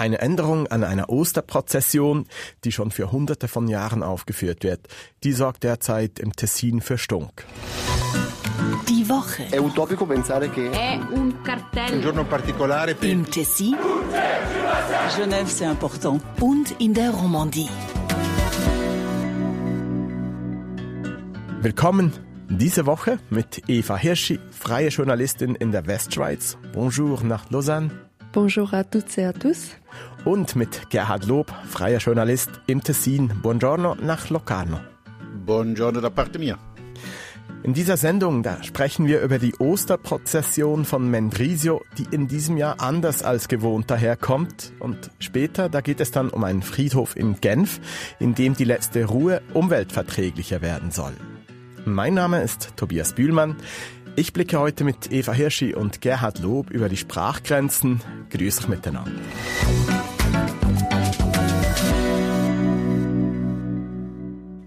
Eine Änderung an einer Osterprozession, die schon für hunderte von Jahren aufgeführt wird, die sorgt derzeit im Tessin für Stunk. Die Woche. È utopico pensare che È un cartello. Un giorno particolare per Im Tessin Genève, c'est important. und in der Romandie. Willkommen diese Woche mit Eva Hirschi, freie Journalistin in der Westschweiz. Bonjour nach Lausanne. Bonjour à toutes et à tous. Und mit Gerhard Lob, freier Journalist im Tessin. Buongiorno nach Locarno. Buongiorno da parte mia. In dieser Sendung, da sprechen wir über die Osterprozession von Mendrisio, die in diesem Jahr anders als gewohnt daherkommt. Und später, da geht es dann um einen Friedhof in Genf, in dem die letzte Ruhe umweltverträglicher werden soll. Mein Name ist Tobias Bühlmann. Ich blicke heute mit Eva Hirschi und Gerhard Lob über die Sprachgrenzen. Grüß euch miteinander.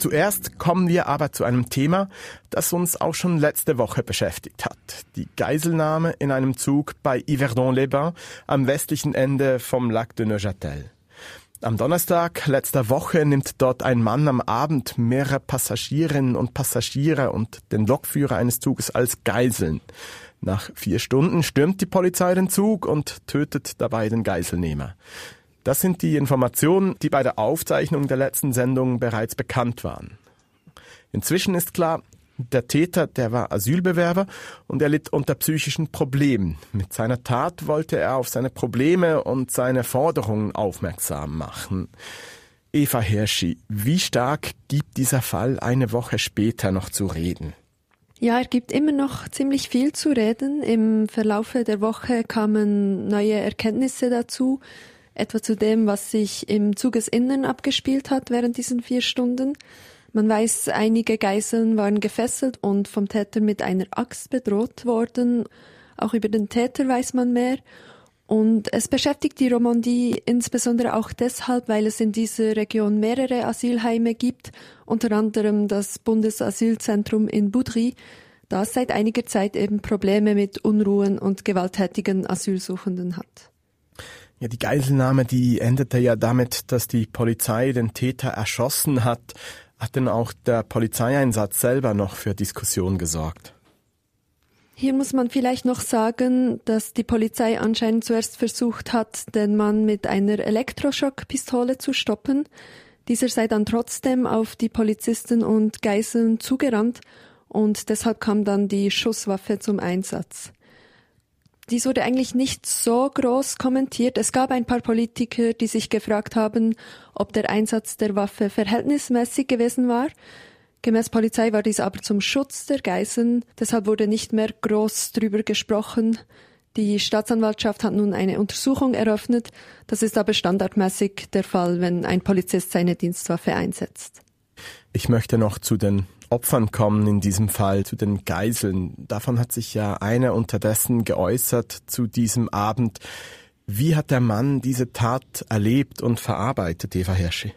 Zuerst kommen wir aber zu einem Thema, das uns auch schon letzte Woche beschäftigt hat. Die Geiselnahme in einem Zug bei Yverdon-les-Bains am westlichen Ende vom Lac de Neuchâtel. Am Donnerstag letzter Woche nimmt dort ein Mann am Abend mehrere Passagierinnen und Passagiere und den Lokführer eines Zuges als Geiseln. Nach vier Stunden stürmt die Polizei den Zug und tötet dabei den Geiselnehmer. Das sind die Informationen, die bei der Aufzeichnung der letzten Sendung bereits bekannt waren. Inzwischen ist klar, der Täter, der war Asylbewerber und er litt unter psychischen Problemen. Mit seiner Tat wollte er auf seine Probleme und seine Forderungen aufmerksam machen. Eva Hirschi, wie stark gibt dieser Fall eine Woche später noch zu reden? Ja, er gibt immer noch ziemlich viel zu reden. Im Verlaufe der Woche kamen neue Erkenntnisse dazu, etwa zu dem, was sich im Zugesinnern abgespielt hat während diesen vier Stunden. Man weiß, einige Geiseln waren gefesselt und vom Täter mit einer Axt bedroht worden. Auch über den Täter weiß man mehr. Und es beschäftigt die Romandie insbesondere auch deshalb, weil es in dieser Region mehrere Asylheime gibt, unter anderem das Bundesasylzentrum in Boudry, das seit einiger Zeit eben Probleme mit Unruhen und gewalttätigen Asylsuchenden hat. Ja, die Geiselnahme, die endete ja damit, dass die Polizei den Täter erschossen hat. Hat denn auch der Polizeieinsatz selber noch für Diskussion gesorgt? Hier muss man vielleicht noch sagen, dass die Polizei anscheinend zuerst versucht hat, den Mann mit einer Elektroschockpistole zu stoppen. Dieser sei dann trotzdem auf die Polizisten und Geiseln zugerannt und deshalb kam dann die Schusswaffe zum Einsatz. Dies wurde eigentlich nicht so groß kommentiert. Es gab ein paar Politiker, die sich gefragt haben, ob der Einsatz der Waffe verhältnismäßig gewesen war. Gemäß Polizei war dies aber zum Schutz der Geiseln, deshalb wurde nicht mehr groß drüber gesprochen. Die Staatsanwaltschaft hat nun eine Untersuchung eröffnet. Das ist aber standardmäßig der Fall, wenn ein Polizist seine Dienstwaffe einsetzt. Ich möchte noch zu den Opfern kommen in diesem Fall, zu den Geiseln. Davon hat sich ja einer unterdessen geäußert zu diesem Abend. Wie hat der Mann diese Tat erlebt und verarbeitet, Eva Hirschi?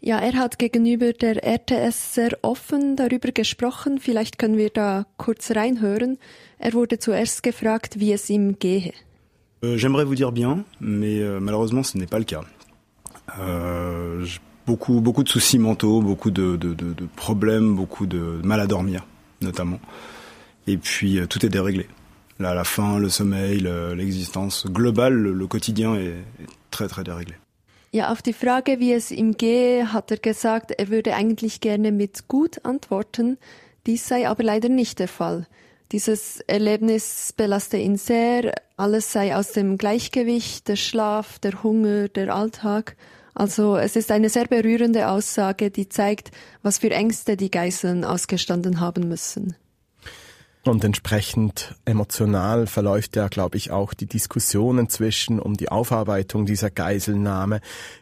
Ja, er hat gegenüber der RTS sehr offen darüber gesprochen. Vielleicht können wir da kurz reinhören. Er wurde zuerst gefragt, wie es ihm gehe. Euh, J'aimerais vous dire bien, mais euh, malheureusement ce n'est pas le cas. Euh, beaucoup, beaucoup de soucis mentaux, beaucoup de, de, de, de problèmes, beaucoup de mal à dormir notamment. Et puis euh, tout est déréglé. Là, la faim, le sommeil, le- l'existence globale, le, le quotidien est, est très très déréglé. Ja, auf die Frage, wie es ihm gehe, hat er gesagt, er würde eigentlich gerne mit gut antworten. Dies sei aber leider nicht der Fall. Dieses Erlebnis belaste ihn sehr. Alles sei aus dem Gleichgewicht, der Schlaf, der Hunger, der Alltag. Also es ist eine sehr berührende Aussage, die zeigt, was für Ängste die Geiseln ausgestanden haben müssen. Und entsprechend emotional verläuft ja, glaube ich, auch die Diskussion inzwischen um die Aufarbeitung dieser Geiselnahme.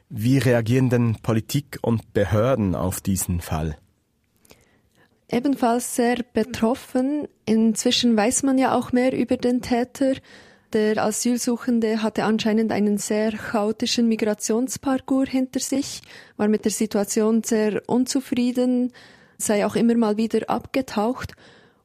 Wie reagieren denn Politik und Behörden auf diesen Fall? Ebenfalls sehr betroffen. Inzwischen weiß man ja auch mehr über den Täter. Der Asylsuchende hatte anscheinend einen sehr chaotischen Migrationsparcours hinter sich, war mit der Situation sehr unzufrieden, sei auch immer mal wieder abgetaucht.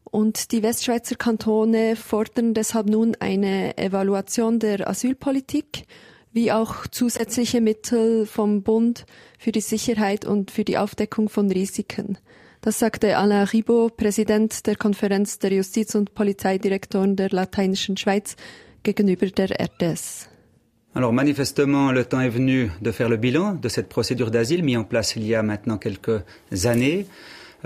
Und die Westschweizer Kantone fordern deshalb nun eine Evaluation der Asylpolitik. wie auch zusätzliche Mittel vom Bund für die Sicherheit und für die Aufdeckung von Risiken. Das sagte Alain Ribot, Präsident der Konferenz der Justiz- und Polizeidirektoren der Lateinischen Schweiz, Alors manifestement, le temps est venu de faire le bilan de cette procédure d'asile mise en place il y a maintenant quelques années.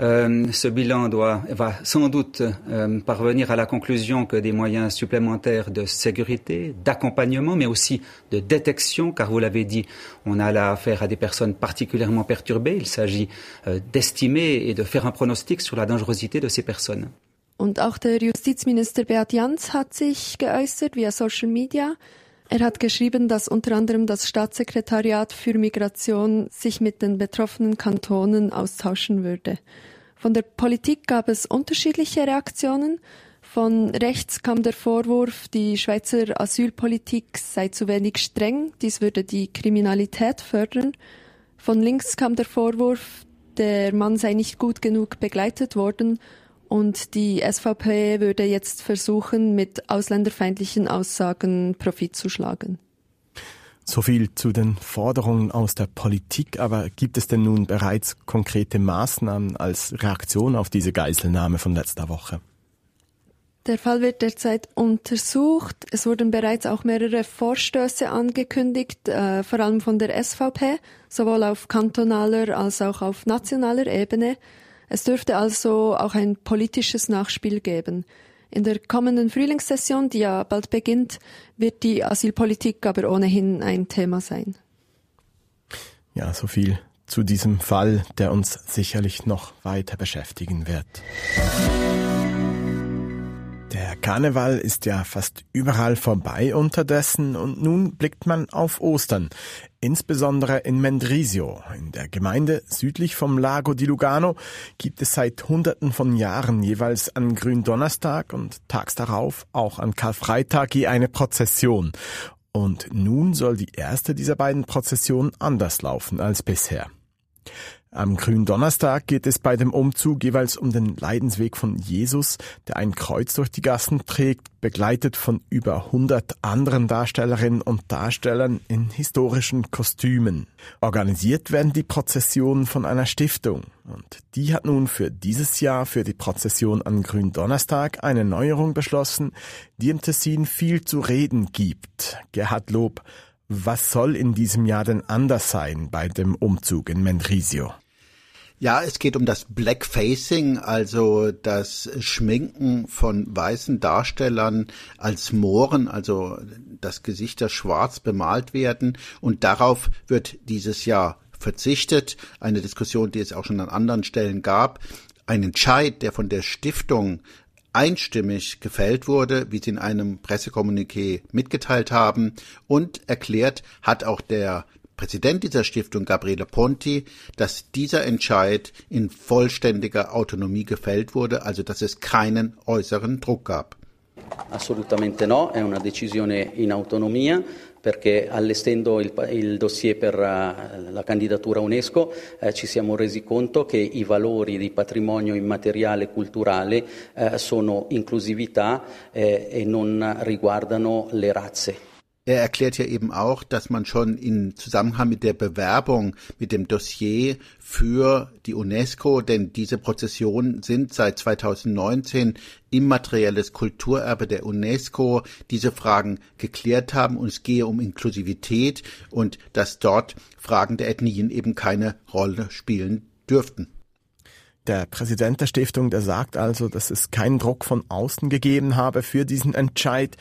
Euh, ce bilan va sans doute euh, parvenir à la conclusion que des moyens supplémentaires de sécurité, d'accompagnement, mais aussi de détection, car vous l'avez dit, on a là affaire à des personnes particulièrement perturbées. Il s'agit euh, d'estimer et de faire un pronostic sur la dangerosité de ces personnes. Und auch der Justizminister Beat Jans hat sich geäußert via Social Media. Er hat geschrieben, dass unter anderem das Staatssekretariat für Migration sich mit den betroffenen Kantonen austauschen würde. Von der Politik gab es unterschiedliche Reaktionen. Von rechts kam der Vorwurf, die Schweizer Asylpolitik sei zu wenig streng, dies würde die Kriminalität fördern. Von links kam der Vorwurf, der Mann sei nicht gut genug begleitet worden und die SVP würde jetzt versuchen, mit ausländerfeindlichen Aussagen Profit zu schlagen. So viel zu den Forderungen aus der Politik, aber gibt es denn nun bereits konkrete Maßnahmen als Reaktion auf diese Geiselnahme von letzter Woche? Der Fall wird derzeit untersucht. Es wurden bereits auch mehrere Vorstöße angekündigt, äh, vor allem von der SVP, sowohl auf kantonaler als auch auf nationaler Ebene. Es dürfte also auch ein politisches Nachspiel geben. In der kommenden Frühlingssession, die ja bald beginnt, wird die Asylpolitik aber ohnehin ein Thema sein. Ja, so viel zu diesem Fall, der uns sicherlich noch weiter beschäftigen wird. Der Karneval ist ja fast überall vorbei unterdessen und nun blickt man auf Ostern, insbesondere in Mendrisio. In der Gemeinde südlich vom Lago di Lugano gibt es seit Hunderten von Jahren jeweils an Gründonnerstag und tags darauf auch an Karfreitag je eine Prozession. Und nun soll die erste dieser beiden Prozessionen anders laufen als bisher. Am Gründonnerstag geht es bei dem Umzug jeweils um den Leidensweg von Jesus, der ein Kreuz durch die Gassen trägt, begleitet von über 100 anderen Darstellerinnen und Darstellern in historischen Kostümen. Organisiert werden die Prozessionen von einer Stiftung und die hat nun für dieses Jahr für die Prozession an Gründonnerstag eine Neuerung beschlossen, die im Tessin viel zu reden gibt. Gerhard Lob was soll in diesem Jahr denn anders sein bei dem Umzug in Mendrisio? Ja, es geht um das Blackfacing, also das Schminken von weißen Darstellern als Mohren, also das Gesicht, das schwarz bemalt werden. Und darauf wird dieses Jahr verzichtet. Eine Diskussion, die es auch schon an anderen Stellen gab. Ein Entscheid, der von der Stiftung einstimmig gefällt wurde, wie sie in einem Pressekommuniqué mitgeteilt haben und erklärt hat auch der Präsident dieser Stiftung Gabriele Ponti, dass dieser Entscheid in vollständiger Autonomie gefällt wurde, also dass es keinen äußeren Druck gab. Assolutamente no, è una decisione in autonomia perché allestendo il, il dossier per uh, la candidatura UNESCO eh, ci siamo resi conto che i valori di patrimonio immateriale culturale eh, sono inclusività e non riguardano le razze. Er erklärt ja eben auch, dass man schon in Zusammenhang mit der Bewerbung, mit dem Dossier für die UNESCO, denn diese Prozessionen sind seit 2019 immaterielles Kulturerbe der UNESCO, diese Fragen geklärt haben und es gehe um Inklusivität und dass dort Fragen der Ethnien eben keine Rolle spielen dürften. Der Präsident der Stiftung, der sagt also, dass es keinen Druck von außen gegeben habe für diesen Entscheid.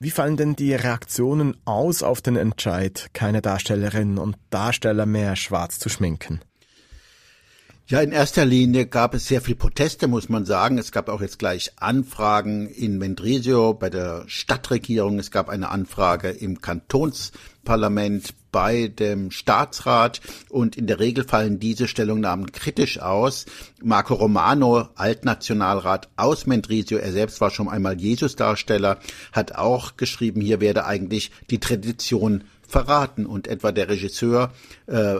Wie fallen denn die Reaktionen aus auf den Entscheid, keine Darstellerinnen und Darsteller mehr schwarz zu schminken? Ja, in erster Linie gab es sehr viel Proteste, muss man sagen. Es gab auch jetzt gleich Anfragen in Mendrisio bei der Stadtregierung. Es gab eine Anfrage im Kantonsparlament bei dem Staatsrat und in der Regel fallen diese Stellungnahmen kritisch aus. Marco Romano, Altnationalrat aus Mendrisio, er selbst war schon einmal Jesusdarsteller, hat auch geschrieben, hier werde eigentlich die Tradition verraten und etwa der Regisseur, äh,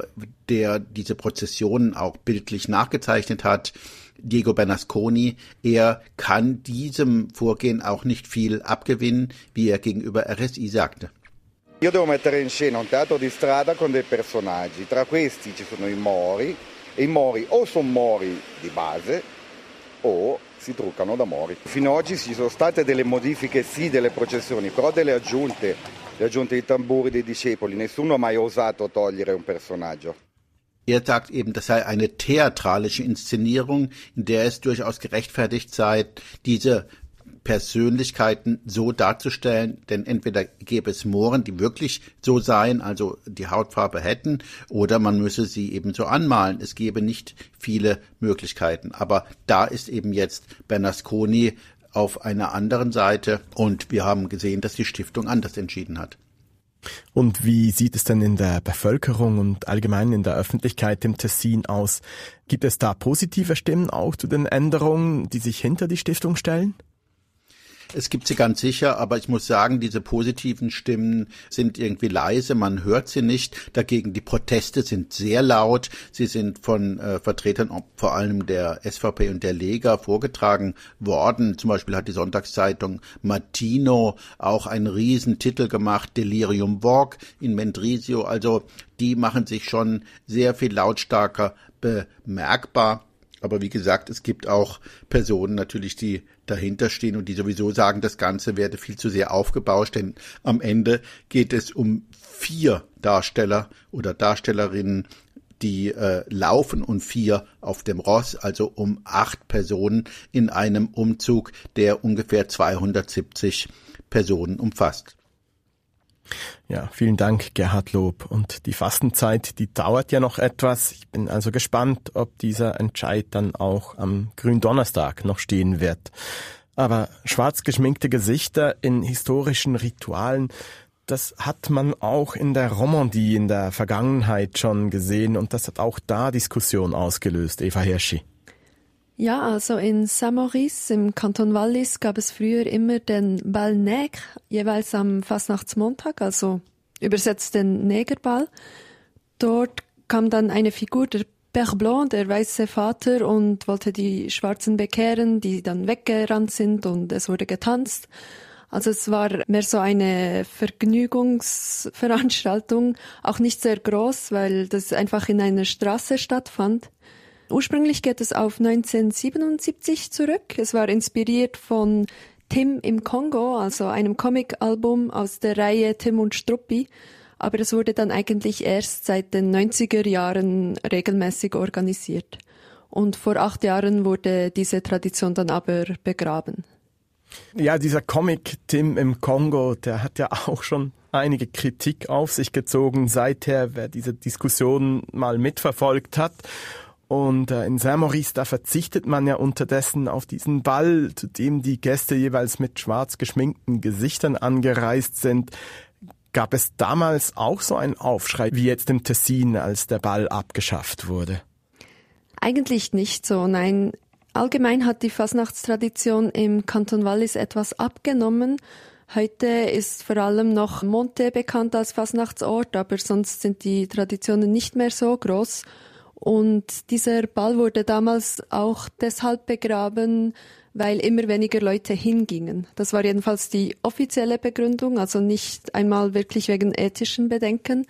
der diese Prozessionen auch bildlich nachgezeichnet hat, Diego Bernasconi, er kann diesem Vorgehen auch nicht viel abgewinnen, wie er gegenüber RSI sagte. Io devo mettere in scena un teatro di strada con dei personaggi. Tra questi ci sono i Mori e i Mori o sono Mori di base o si truccano da Mori. Fino ad oggi ci sono state delle modifiche sì delle processioni, però delle aggiunte, le aggiunte di tamburi dei discepoli. Nessuno ha mai osato togliere un personaggio. Er sagt eben, das sei eine theatralische Inszenierung, in der es durchaus gerechtfertigt sei, diese Persönlichkeiten so darzustellen, denn entweder gäbe es Mohren, die wirklich so seien, also die Hautfarbe hätten, oder man müsse sie eben so anmalen. Es gäbe nicht viele Möglichkeiten. Aber da ist eben jetzt Bernasconi auf einer anderen Seite und wir haben gesehen, dass die Stiftung anders entschieden hat. Und wie sieht es denn in der Bevölkerung und allgemein in der Öffentlichkeit im Tessin aus? Gibt es da positive Stimmen auch zu den Änderungen, die sich hinter die Stiftung stellen? Es gibt sie ganz sicher, aber ich muss sagen, diese positiven Stimmen sind irgendwie leise, man hört sie nicht. Dagegen die Proteste sind sehr laut. Sie sind von äh, Vertretern vor allem der SVP und der Lega vorgetragen worden. Zum Beispiel hat die Sonntagszeitung Martino auch einen Riesentitel gemacht, Delirium Walk in Mendrisio. Also die machen sich schon sehr viel lautstarker bemerkbar. Aber wie gesagt, es gibt auch Personen natürlich, die dahinter stehen und die sowieso sagen, das Ganze werde viel zu sehr aufgebauscht, denn am Ende geht es um vier Darsteller oder Darstellerinnen, die äh, laufen und vier auf dem Ross, also um acht Personen in einem Umzug, der ungefähr 270 Personen umfasst. Ja, vielen Dank, Gerhard Lob. Und die Fastenzeit, die dauert ja noch etwas. Ich bin also gespannt, ob dieser Entscheid dann auch am Gründonnerstag noch stehen wird. Aber schwarz geschminkte Gesichter in historischen Ritualen, das hat man auch in der Romandie in der Vergangenheit schon gesehen und das hat auch da Diskussion ausgelöst, Eva Hirschi. Ja, also in Saint-Maurice im Kanton Wallis gab es früher immer den Bal Nègre, jeweils am Fastnachtsmontag, also übersetzt den Negerball. Dort kam dann eine Figur, der Père Blanc, der weiße Vater, und wollte die Schwarzen bekehren, die dann weggerannt sind und es wurde getanzt. Also es war mehr so eine Vergnügungsveranstaltung, auch nicht sehr groß, weil das einfach in einer Straße stattfand. Ursprünglich geht es auf 1977 zurück. Es war inspiriert von Tim im Kongo, also einem Comic-Album aus der Reihe Tim und Struppi. Aber es wurde dann eigentlich erst seit den 90er Jahren regelmäßig organisiert. Und vor acht Jahren wurde diese Tradition dann aber begraben. Ja, dieser Comic Tim im Kongo, der hat ja auch schon einige Kritik auf sich gezogen seither, wer diese Diskussion mal mitverfolgt hat. Und äh, in Saint-Maurice, da verzichtet man ja unterdessen auf diesen Ball, zu dem die Gäste jeweils mit schwarz geschminkten Gesichtern angereist sind. Gab es damals auch so einen Aufschrei wie jetzt im Tessin, als der Ball abgeschafft wurde? Eigentlich nicht so, nein. Allgemein hat die Fasnachtstradition im Kanton Wallis etwas abgenommen. Heute ist vor allem noch Monte bekannt als Fasnachtsort, aber sonst sind die Traditionen nicht mehr so groß. Und dieser Ball wurde damals auch deshalb begraben, weil immer weniger Leute hingingen. Das war jedenfalls die offizielle Begründung, also nicht einmal wirklich wegen ethischen Bedenken.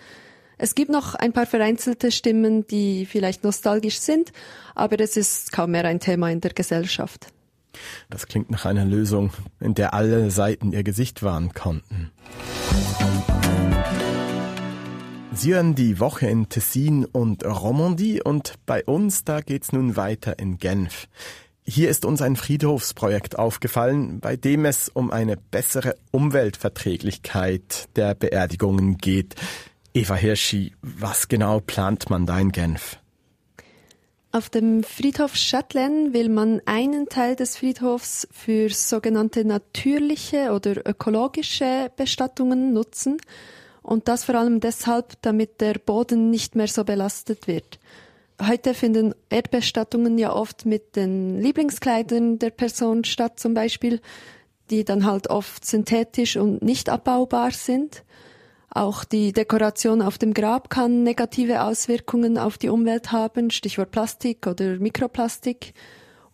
Es gibt noch ein paar vereinzelte Stimmen, die vielleicht nostalgisch sind, aber es ist kaum mehr ein Thema in der Gesellschaft. Das klingt nach einer Lösung, in der alle Seiten ihr Gesicht wahren konnten. Sie hören die Woche in Tessin und Romandie und bei uns, da geht's nun weiter in Genf. Hier ist uns ein Friedhofsprojekt aufgefallen, bei dem es um eine bessere Umweltverträglichkeit der Beerdigungen geht. Eva Hirschi, was genau plant man da in Genf? Auf dem Friedhof Châtelaine will man einen Teil des Friedhofs für sogenannte natürliche oder ökologische Bestattungen nutzen – und das vor allem deshalb, damit der Boden nicht mehr so belastet wird. Heute finden Erdbestattungen ja oft mit den Lieblingskleidern der Person statt, zum Beispiel, die dann halt oft synthetisch und nicht abbaubar sind. Auch die Dekoration auf dem Grab kann negative Auswirkungen auf die Umwelt haben, Stichwort Plastik oder Mikroplastik.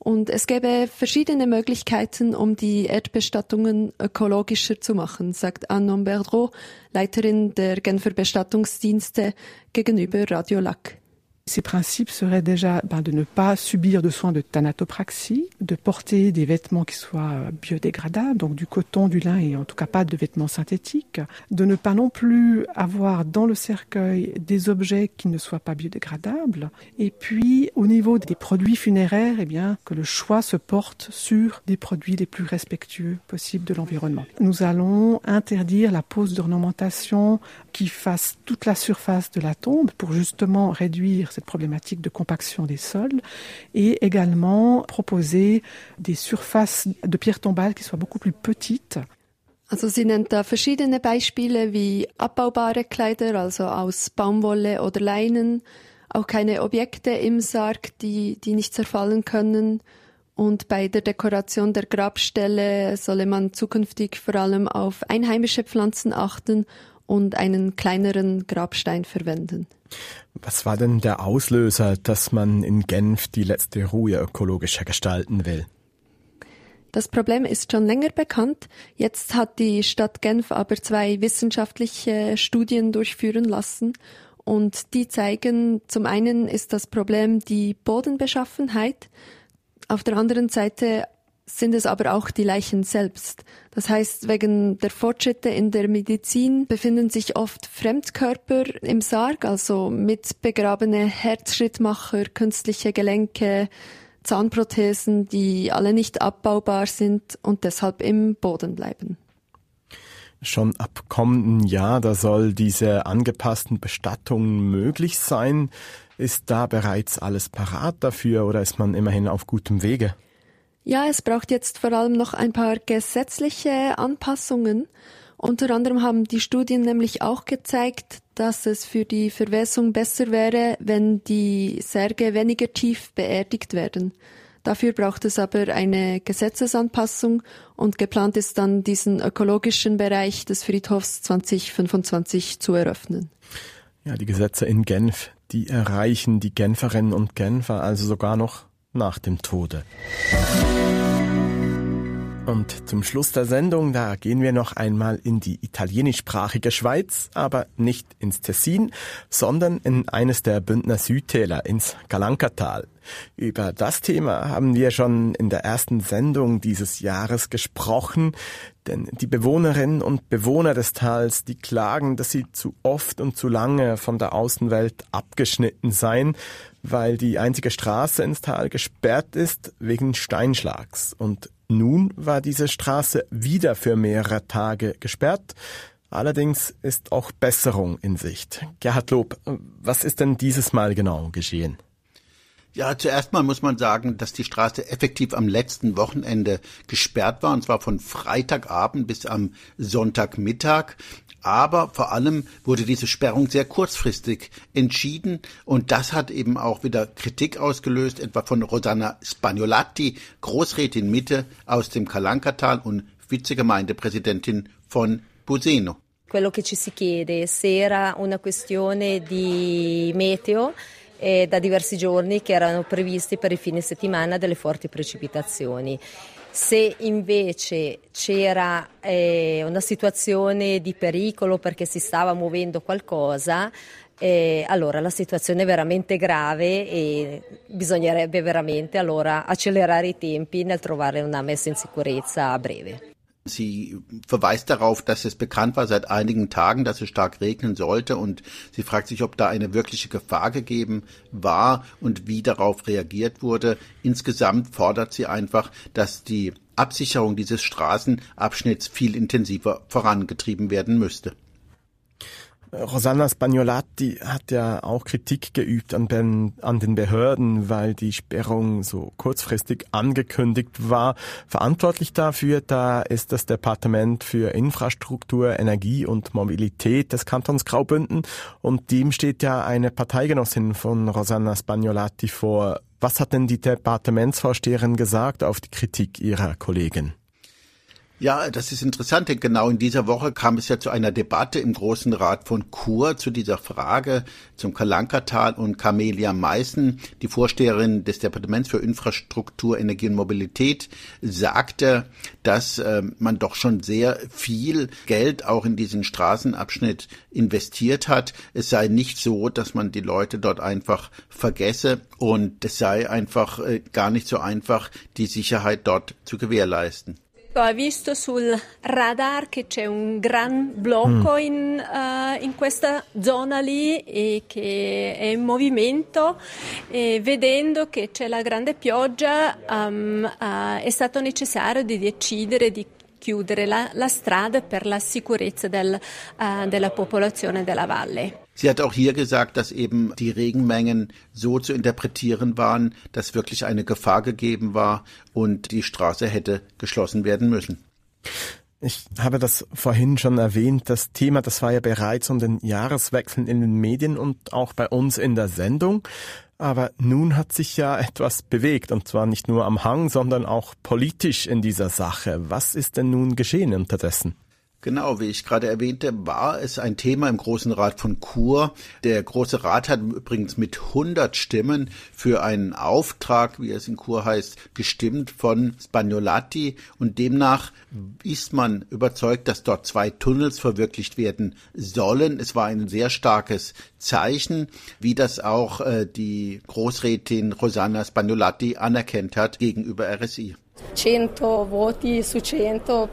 Und es gäbe verschiedene Möglichkeiten, um die Erdbestattungen ökologischer zu machen, sagt Anne Berdreau, Leiterin der Genfer Bestattungsdienste gegenüber Radio Lac. Ces principes seraient déjà ben, de ne pas subir de soins de thanatopraxie, de porter des vêtements qui soient biodégradables, donc du coton, du lin et en tout cas pas de vêtements synthétiques, de ne pas non plus avoir dans le cercueil des objets qui ne soient pas biodégradables, et puis au niveau des produits funéraires, eh bien que le choix se porte sur des produits les plus respectueux possibles de l'environnement. Nous allons interdire la pose d'ornementation qui fasse toute la surface de la tombe pour justement réduire cette problématique de compaction des sols et également proposer des surfaces de pierre tombale qui soient beaucoup plus petites. Also sie nennt da verschiedene Beispiele wie abbaubare Kleider, also aus Baumwolle oder Leinen, auch keine Objekte im Sarg, die, die nicht zerfallen können. Und bei der Dekoration der Grabstelle solle man zukünftig vor allem auf einheimische Pflanzen achten und einen kleineren Grabstein verwenden. Was war denn der Auslöser, dass man in Genf die letzte Ruhe ökologischer gestalten will? Das Problem ist schon länger bekannt. Jetzt hat die Stadt Genf aber zwei wissenschaftliche Studien durchführen lassen und die zeigen, zum einen ist das Problem die Bodenbeschaffenheit, auf der anderen Seite sind es aber auch die Leichen selbst. Das heißt, wegen der Fortschritte in der Medizin befinden sich oft Fremdkörper im Sarg, also mit begrabene Herzschrittmacher, künstliche Gelenke, Zahnprothesen, die alle nicht abbaubar sind und deshalb im Boden bleiben. Schon ab kommenden Jahr, da soll diese angepassten Bestattungen möglich sein. Ist da bereits alles parat dafür oder ist man immerhin auf gutem Wege? Ja, es braucht jetzt vor allem noch ein paar gesetzliche Anpassungen. Unter anderem haben die Studien nämlich auch gezeigt, dass es für die Verwässung besser wäre, wenn die Särge weniger tief beerdigt werden. Dafür braucht es aber eine Gesetzesanpassung und geplant ist dann, diesen ökologischen Bereich des Friedhofs 2025 zu eröffnen. Ja, die Gesetze in Genf, die erreichen die Genferinnen und Genfer also sogar noch nach dem Tode. Und zum Schluss der Sendung, da gehen wir noch einmal in die italienischsprachige Schweiz, aber nicht ins Tessin, sondern in eines der Bündner Südtäler, ins Galankatal. Über das Thema haben wir schon in der ersten Sendung dieses Jahres gesprochen, denn die Bewohnerinnen und Bewohner des Tals, die klagen, dass sie zu oft und zu lange von der Außenwelt abgeschnitten seien, weil die einzige Straße ins Tal gesperrt ist wegen Steinschlags. Und nun war diese Straße wieder für mehrere Tage gesperrt. Allerdings ist auch Besserung in Sicht. Gerhard Lob, was ist denn dieses Mal genau geschehen? Ja, zuerst mal muss man sagen, dass die Straße effektiv am letzten Wochenende gesperrt war, und zwar von Freitagabend bis am Sonntagmittag. Aber vor allem wurde diese Sperrung sehr kurzfristig entschieden und das hat eben auch wieder Kritik ausgelöst, etwa von Rosanna Spagnolatti, Großrätin Mitte aus dem Kalankatal und Vizegemeindepräsidentin von Buseno. Quello che ci si chiede se era una questione di meteo eh, da diversi giorni che erano previsti per il fine settimana delle forti precipitazioni. Se invece c'era eh, una situazione di pericolo perché si stava muovendo qualcosa, eh, allora la situazione è veramente grave e bisognerebbe veramente allora accelerare i tempi nel trovare una messa in sicurezza a breve. Sie verweist darauf, dass es bekannt war seit einigen Tagen, dass es stark regnen sollte und sie fragt sich, ob da eine wirkliche Gefahr gegeben war und wie darauf reagiert wurde. Insgesamt fordert sie einfach, dass die Absicherung dieses Straßenabschnitts viel intensiver vorangetrieben werden müsste. Rosanna Spagnolatti hat ja auch Kritik geübt an den, an den Behörden, weil die Sperrung so kurzfristig angekündigt war. Verantwortlich dafür, da ist das Departement für Infrastruktur, Energie und Mobilität des Kantons Graubünden und dem steht ja eine Parteigenossin von Rosanna Spagnolatti vor. Was hat denn die Departementsvorsteherin gesagt auf die Kritik ihrer Kollegin? Ja, das ist interessant, denn genau in dieser Woche kam es ja zu einer Debatte im Großen Rat von Chur zu dieser Frage zum Kalankatal und Camelia Meißen, die Vorsteherin des Departements für Infrastruktur, Energie und Mobilität, sagte, dass äh, man doch schon sehr viel Geld auch in diesen Straßenabschnitt investiert hat. Es sei nicht so, dass man die Leute dort einfach vergesse und es sei einfach äh, gar nicht so einfach, die Sicherheit dort zu gewährleisten. Ha visto sul radar che c'è un gran blocco mm. in, uh, in, questa zona lì e che è in movimento e vedendo che c'è la grande pioggia um, uh, è stato necessario di decidere di chiudere la, la strada per la sicurezza del, uh, della popolazione della valle. Sie hat auch hier gesagt, dass eben die Regenmengen so zu interpretieren waren, dass wirklich eine Gefahr gegeben war und die Straße hätte geschlossen werden müssen. Ich habe das vorhin schon erwähnt. Das Thema, das war ja bereits um den Jahreswechsel in den Medien und auch bei uns in der Sendung. Aber nun hat sich ja etwas bewegt, und zwar nicht nur am Hang, sondern auch politisch in dieser Sache. Was ist denn nun geschehen unterdessen? Genau, wie ich gerade erwähnte, war es ein Thema im Großen Rat von Chur. Der Große Rat hat übrigens mit 100 Stimmen für einen Auftrag, wie es in Chur heißt, gestimmt von Spagnolati und demnach ist man überzeugt, dass dort zwei Tunnels verwirklicht werden sollen. Es war ein sehr starkes Zeichen, wie das auch äh, die Großrätin Rosanna Spagnolati anerkennt hat gegenüber RSI. 100 voti su 100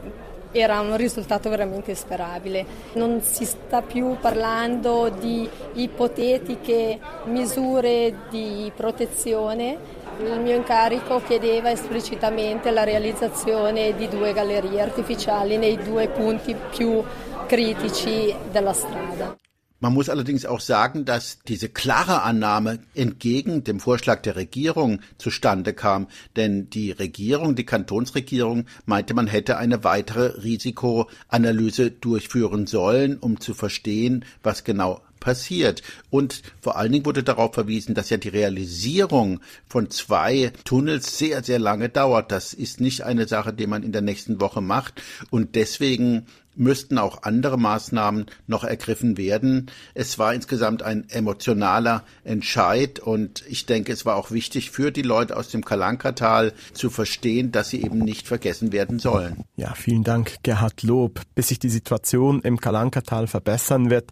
era un risultato veramente sperabile. Non si sta più parlando di ipotetiche misure di protezione. Il mio incarico chiedeva esplicitamente la realizzazione di due gallerie artificiali nei due punti più critici della strada. Man muss allerdings auch sagen, dass diese klare Annahme entgegen dem Vorschlag der Regierung zustande kam, denn die Regierung, die Kantonsregierung meinte, man hätte eine weitere Risikoanalyse durchführen sollen, um zu verstehen, was genau passiert. Und vor allen Dingen wurde darauf verwiesen, dass ja die Realisierung von zwei Tunnels sehr, sehr lange dauert. Das ist nicht eine Sache, die man in der nächsten Woche macht. Und deswegen müssten auch andere Maßnahmen noch ergriffen werden. Es war insgesamt ein emotionaler Entscheid und ich denke, es war auch wichtig für die Leute aus dem Kalankatal zu verstehen, dass sie eben nicht vergessen werden sollen. Ja, vielen Dank, Gerhard Lob. Bis sich die Situation im Kalankatal verbessern wird,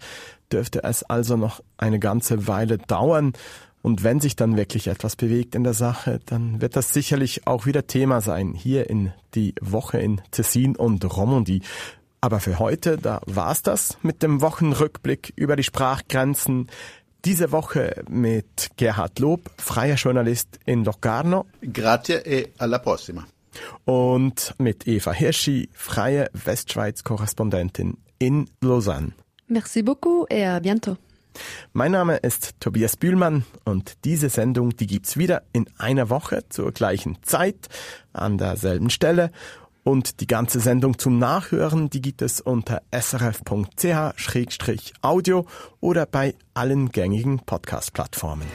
dürfte es also noch eine ganze Weile dauern. Und wenn sich dann wirklich etwas bewegt in der Sache, dann wird das sicherlich auch wieder Thema sein, hier in die Woche in Tessin und Romandie. Aber für heute, da war's das mit dem Wochenrückblick über die Sprachgrenzen. Diese Woche mit Gerhard Lob, freier Journalist in Locarno. Grazie e alla prossima. Und mit Eva Hirschi, freie Westschweiz-Korrespondentin in Lausanne. Merci beaucoup et à bientôt. Mein Name ist Tobias Bühlmann und diese Sendung, die gibt's wieder in einer Woche zur gleichen Zeit an derselben Stelle und die ganze Sendung zum Nachhören, die gibt es unter srf.ch-audio oder bei allen gängigen Podcast-Plattformen.